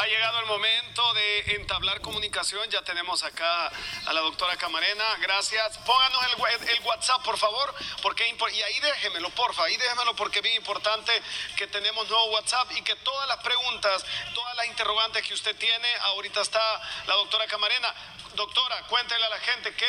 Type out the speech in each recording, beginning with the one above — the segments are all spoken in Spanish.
Ha llegado el momento de entablar comunicación. Ya tenemos acá a la doctora Camarena. Gracias. Pónganos el, WhatsApp, por favor, porque y ahí déjemelo, porfa, ahí déjemelo porque es bien importante que tenemos nuevo WhatsApp y que todas las preguntas, todas las interrogantes que usted tiene, ahorita está la doctora Camarena. Doctora, cuéntele a la gente qué,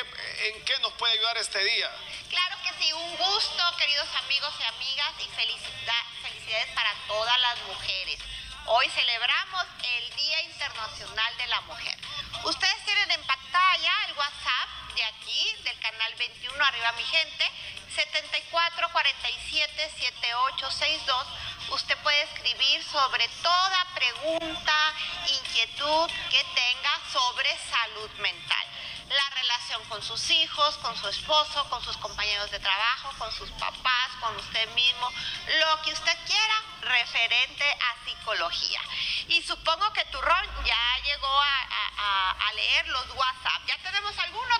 en qué nos puede ayudar este día. Claro que sí, un gusto, queridos amigos y amigas, y felicidades para todas las mujeres. Hoy celebramos el Día Internacional de la Mujer. Ustedes tienen en pantalla el WhatsApp de aquí, del canal 21, arriba mi gente, 74477862. Usted puede escribir sobre toda pregunta, inquietud que tenga sobre salud mental la relación con sus hijos, con su esposo, con sus compañeros de trabajo, con sus papás, con usted mismo, lo que usted quiera referente a psicología. Y supongo que Turrón ya llegó a, a leer los WhatsApp. ¿Ya tenemos alguno?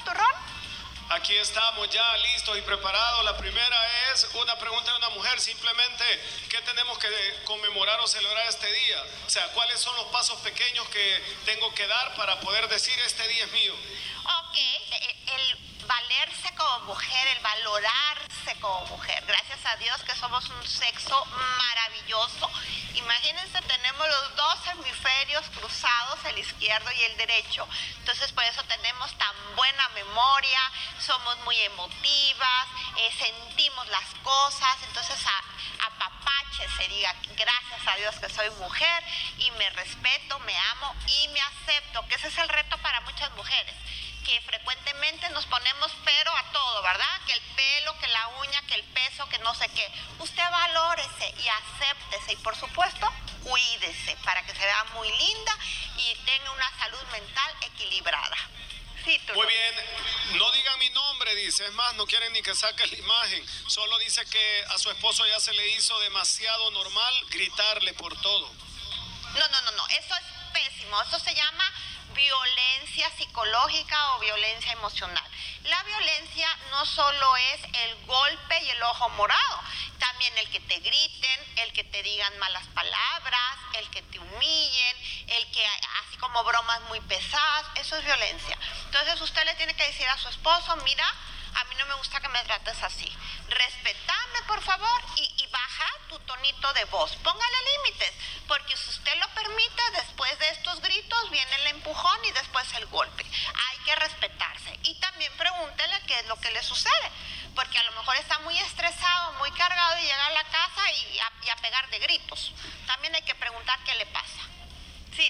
Aquí estamos ya listos y preparados. La primera es una pregunta de una mujer, simplemente, ¿qué tenemos que conmemorar o celebrar este día? O sea, ¿cuáles son los pasos pequeños que tengo que dar para poder decir este día es mío? Ok, el valerse como mujer, el valorarse como mujer. Gracias a Dios que somos un sexo maravilloso. Imagínense, tenemos los dos hemisferios cruzados, el izquierdo y el derecho. Entonces por eso tenemos tan buena memoria, somos muy emotivas, eh, sentimos las cosas. Entonces a, a papache se diga, gracias a Dios que soy mujer y me respeto, me amo y me acepto, que ese es el reto para muchas mujeres que frecuentemente nos ponemos pero a todo, ¿verdad? Que el pelo, que la uña, que el peso, que no sé qué. Usted valórese y acéptese y por supuesto cuídese para que se vea muy linda y tenga una salud mental equilibrada. Sí, Muy bien, no digan mi nombre, dice, es más, no quieren ni que saque la imagen, solo dice que a su esposo ya se le hizo demasiado normal gritarle por todo. No, no, no, no, eso es pésimo, eso se llama violencia psicológica o violencia emocional. La violencia no solo es el golpe y el ojo morado, también el que te griten, el que te digan malas palabras, el que te humillen, el que así como bromas muy pesadas, eso es violencia. Entonces usted le tiene que decir a su esposo, mira, a mí no me gusta que me trates así. Respetame, por favor, y, tu tonito de voz. Póngale límites, porque si usted lo permite, después de estos gritos viene el empujón y después el golpe. Hay que respetarse. Y también pregúntele qué es lo que le sucede, porque a lo mejor está muy estresado, muy cargado y llega a la casa y a pegar de gritos. También hay que preguntar qué le pasa. Sí,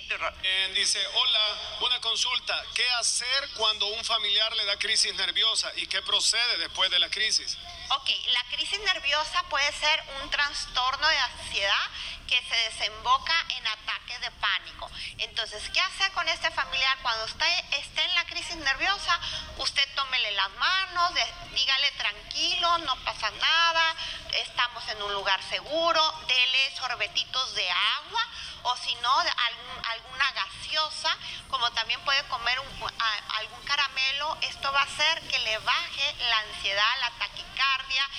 dice, hola, una consulta. ¿Qué hacer cuando un familiar le da crisis nerviosa y qué procede después de la crisis? Ok, la crisis nerviosa puede ser un trastorno de ansiedad que se desemboca en ataques de pánico. Entonces, ¿qué hacer con este familiar cuando usted esté en la crisis nerviosa? Usted tómele las manos, dígale tranquilo, no pasa nada, estamos en un lugar seguro, dele sorbetitos de agua o si no, alguna gaseosa, como también puede comer algún caramelo, esto va a hacer que le baje la ansiedad, la taquicardia,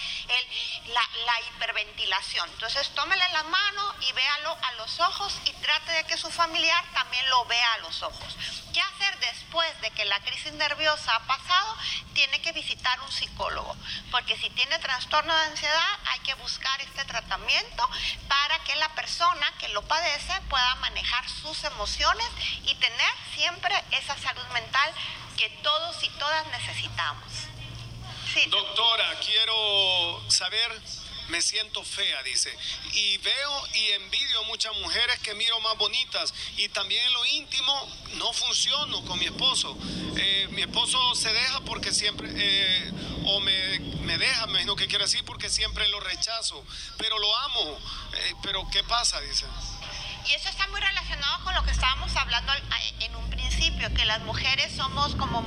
la, hiperventilación. Entonces tómele la mano y véalo a los ojos y trate de que su familiar también lo vea a los ojos. ¿Qué hacer después de que la crisis nerviosa ha pasado? Tiene que visitar un psicólogo, porque si tiene trastorno de ansiedad hay que buscar este tratamiento para que la persona que lo padece pueda manejar sus emociones y tener siempre esa salud mental que todos y todas necesitamos. Doctora, quiero saber me siento fea, dice. Y veo y envidio a muchas mujeres que miro más bonitas. Y también en lo íntimo no funciono con mi esposo. Eh, mi esposo se deja porque siempre, eh, o me, me, deja, me imagino que quiere decir, porque siempre lo rechazo. Pero lo amo. Eh, pero ¿qué pasa? Dice. Y eso está muy relacionado con lo que estábamos hablando en un principio, que las mujeres somos como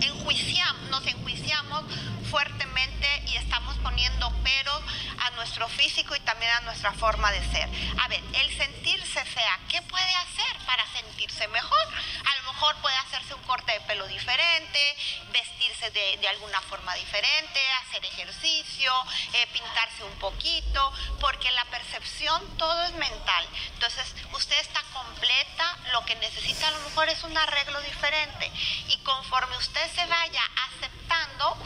enjuiciamos, nos enjuiciamos fuertemente y estamos poniendo peros a nuestro físico y también a nuestra forma de ser. A ver, el sentirse fea, ¿qué puede hacer para sentirse mejor? A lo mejor puede un corte de pelo diferente, vestirse vestirse de, alguna forma diferente, hacer ejercicio, eh, pintarse un poquito, porque la percepción todo es mental. Entonces, usted está completa, lo que necesita a lo mejor es un arreglo diferente. Y conforme usted se vaya aceptando,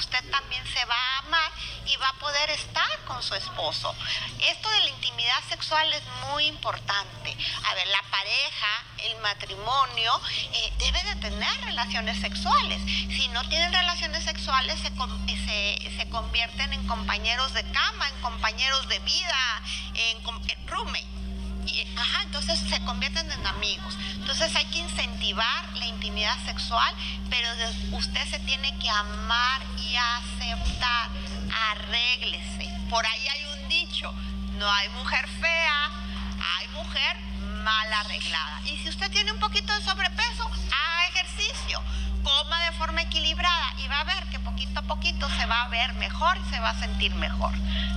usted también se va a amar y va a poder estar con su esposo. Esto de la intimidad sexual es muy importante. A ver, la pareja, el matrimonio, eh, debe de tener relaciones sexuales. Si no tienen relaciones sexuales, se, se, se convierten en compañeros de cama, en compañeros de vida, en, en roommate. Ajá, entonces se convierten en amigos. Entonces hay que incentivar la intimidad sexual, pero usted se tiene que amar y aceptar. Arréglese. Por ahí hay un dicho, no hay mujer fea, hay mujer mal arreglada. Y si usted tiene un poquito de sobrepeso, haga ejercicio coma de forma equilibrada y va a ver que poquito a poquito se va a ver mejor y se va a sentir mejor.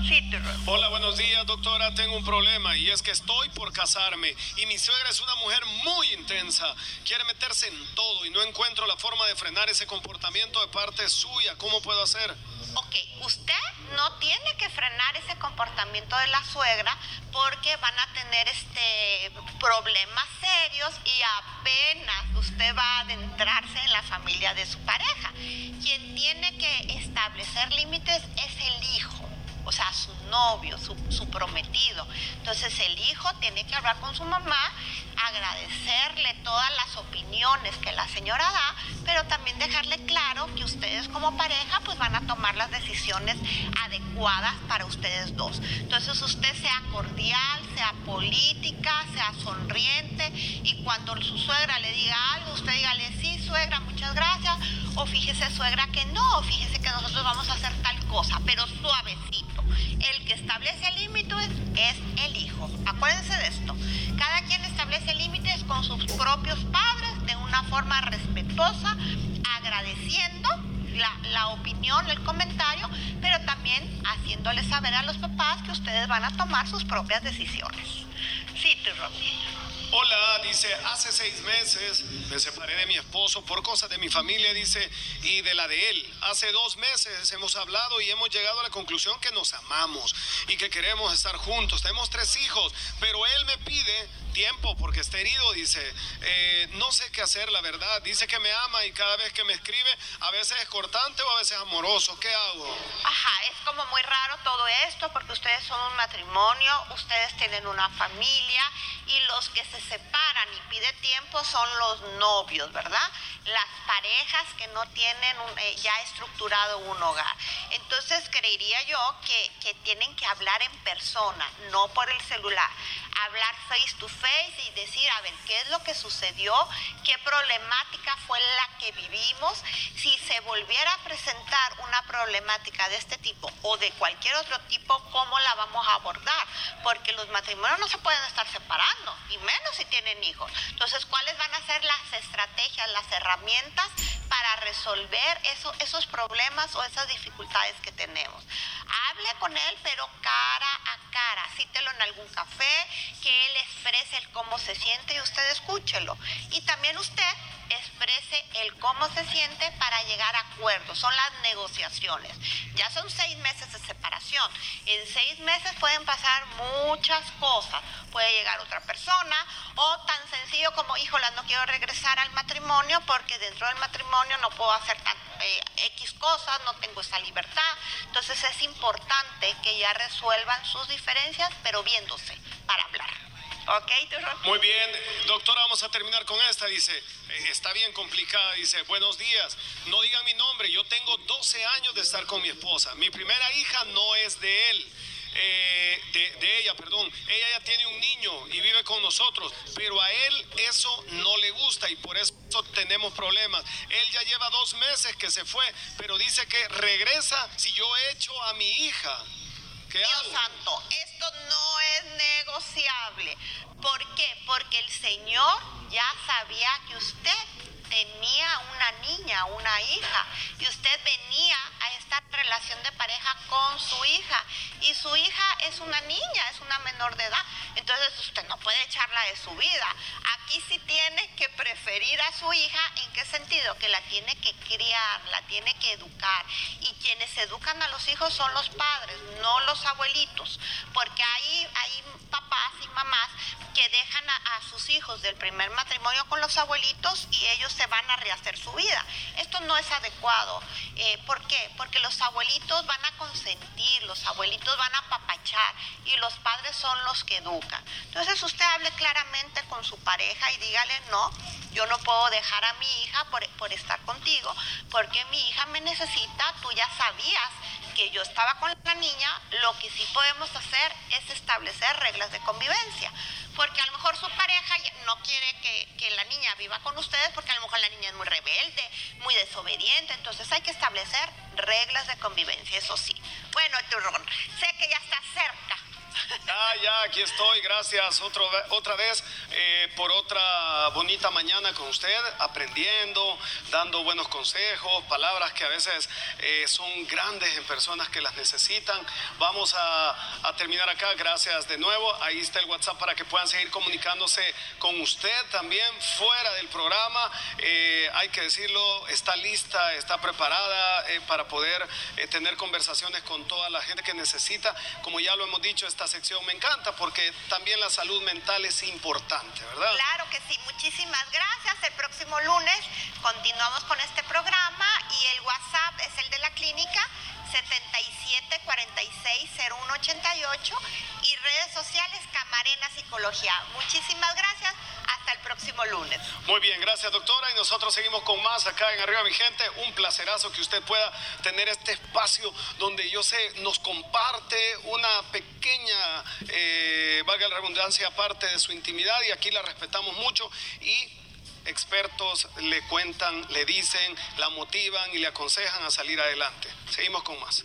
Sí, Hola, buenos días, doctora. Tengo un problema y es que estoy por casarme y mi suegra es una mujer muy intensa. Quiere meterse en todo y no encuentro la forma de frenar ese comportamiento de parte suya. ¿Cómo puedo hacer? Ok, usted no tiene que frenar ese comportamiento de la suegra porque van a tener este problemas serios y apenas usted va a adentrarse en la familia de su pareja. Quien tiene que establecer límites es el hijo o sea, su novio, su, su, prometido. Entonces el hijo tiene que hablar con su mamá, agradecerle todas las opiniones que la señora da, pero también dejarle claro que ustedes como pareja pues van a tomar las decisiones adecuadas para ustedes dos. Entonces usted sea cordial, sea política, sea sonriente y cuando su suegra le diga algo, usted dígale, sí, suegra, muchas gracias, o fíjese, suegra, que no, fíjese que nosotros vamos a hacer tal cosa, pero suavecito el que establece límites es el hijo. Acuérdense de esto. Cada quien establece límites con sus propios padres de una forma respetuosa, agradeciendo la, opinión, el comentario, pero también haciéndoles saber a los papás que ustedes van a tomar sus propias decisiones. Sí, tú, Hola, dice, hace seis meses me separé de mi esposo por cosas de mi familia, dice, y de la de él. Hace dos meses hemos hablado y hemos llegado a la conclusión que nos amamos y que queremos estar juntos. Tenemos tres hijos, pero él me pide tiempo porque está herido, dice, eh, no sé qué hacer, la verdad. Dice que me ama y cada vez que me escribe, a veces es cortante o a veces amoroso. ¿Qué hago? Ajá, es como muy raro todo esto porque ustedes son un matrimonio, ustedes tienen una familia y los que se separan y pide tiempo son los novios, ¿verdad? Las parejas que no tienen eh, ya estructurado un hogar. Entonces creería yo que, que tienen que hablar en persona, no por el celular hablar face to face y decir, a ver, ¿qué es lo que sucedió? ¿Qué problemática fue la que vivimos? Si se volviera a presentar una problemática de este tipo o de cualquier otro tipo, ¿cómo la vamos a abordar? Porque los matrimonios no se pueden estar separando, y menos si tienen hijos. Entonces, ¿cuáles van a ser las estrategias, las herramientas para resolver esos problemas o esas dificultades que tenemos? Hable con él, pero cara a cara. Cítelo en algún café, que él exprese el cómo se siente y usted escúchelo. Y también usted exprese el cómo se siente para llegar a acuerdos. Son las negociaciones. Ya son seis meses de separación. En seis meses pueden pasar muchas cosas. Puede llegar otra persona o tan sencillo como, híjola, no quiero regresar al matrimonio porque dentro del matrimonio no puedo hacer tan, eh, X cosas, no tengo esa libertad. Entonces es importante que ya resuelvan sus diferencias, pero viéndose para hablar. ¿Ok, Muy bien, doctora, vamos a terminar con esta. Dice, eh, está bien complicada. Dice, buenos días, no digan mi nombre, yo tengo 12 años de estar con mi esposa. Mi primera hija no es de él. Eh, de, ella, perdón, ella ya tiene un niño y vive con nosotros, pero a él eso no le gusta y por eso tenemos problemas. Él ya lleva dos meses que se fue, pero dice que regresa si yo echo a mi hija. Dios santo, esto no negociable. ¿Por qué? Porque el Señor ya sabía que usted tenía una niña, una hija, y usted venía a esta relación de pareja con su hija. Y su hija es una niña, es una menor de edad. Entonces usted no puede de su vida. Aquí sí tiene que preferir a su hija. ¿En qué sentido? Que la tiene que criar, la tiene que educar. Y quienes educan a los hijos son los padres, no los abuelitos. Porque hay, hay papás y mamás que dejan a, sus hijos del primer matrimonio con los abuelitos y ellos se van a rehacer su vida. Esto no es adecuado. Eh, ¿Por qué? Porque los abuelitos van a consentir, los abuelitos van a apapachar y los padres son los que educan. Entonces usted hable claramente con su pareja y dígale, no, yo no puedo dejar a mi hija por, por estar contigo porque mi hija me necesita, tú ya sabías que yo estaba con la niña, lo que sí podemos hacer es establecer reglas de convivencia porque a lo mejor su pareja no quiere que, la niña viva con ustedes porque a lo mejor la niña es muy rebelde, muy desobediente, entonces hay que establecer reglas de convivencia, eso sí. Bueno, Turrón, sé que ya Ah, ya, aquí estoy. Gracias otro, otra vez eh, por otra bonita mañana con usted, aprendiendo, dando buenos consejos, palabras que a veces eh, son grandes en personas que las necesitan. Vamos a, terminar acá. Gracias de nuevo. Ahí está el WhatsApp para que puedan seguir comunicándose con usted también fuera del programa. Eh, hay que decirlo, está lista, está preparada para poder tener conversaciones con toda la gente que necesita. Como ya lo hemos dicho, está sección me encanta porque también la salud mental es importante, Claro que sí, muchísimas gracias. El próximo lunes continuamos con este programa y el WhatsApp es el de la clínica 77 46 0188 y redes sociales Camarena Psicología. Muchísimas gracias próximo lunes. Muy bien, gracias doctora. Y nosotros seguimos con más acá en Arriba, mi gente. Un placerazo que usted pueda tener este espacio donde yo sé nos comparte una pequeña, eh, valga la redundancia, parte de su intimidad y aquí la respetamos mucho y expertos le cuentan, le dicen, la motivan y le aconsejan a salir adelante. Seguimos con más.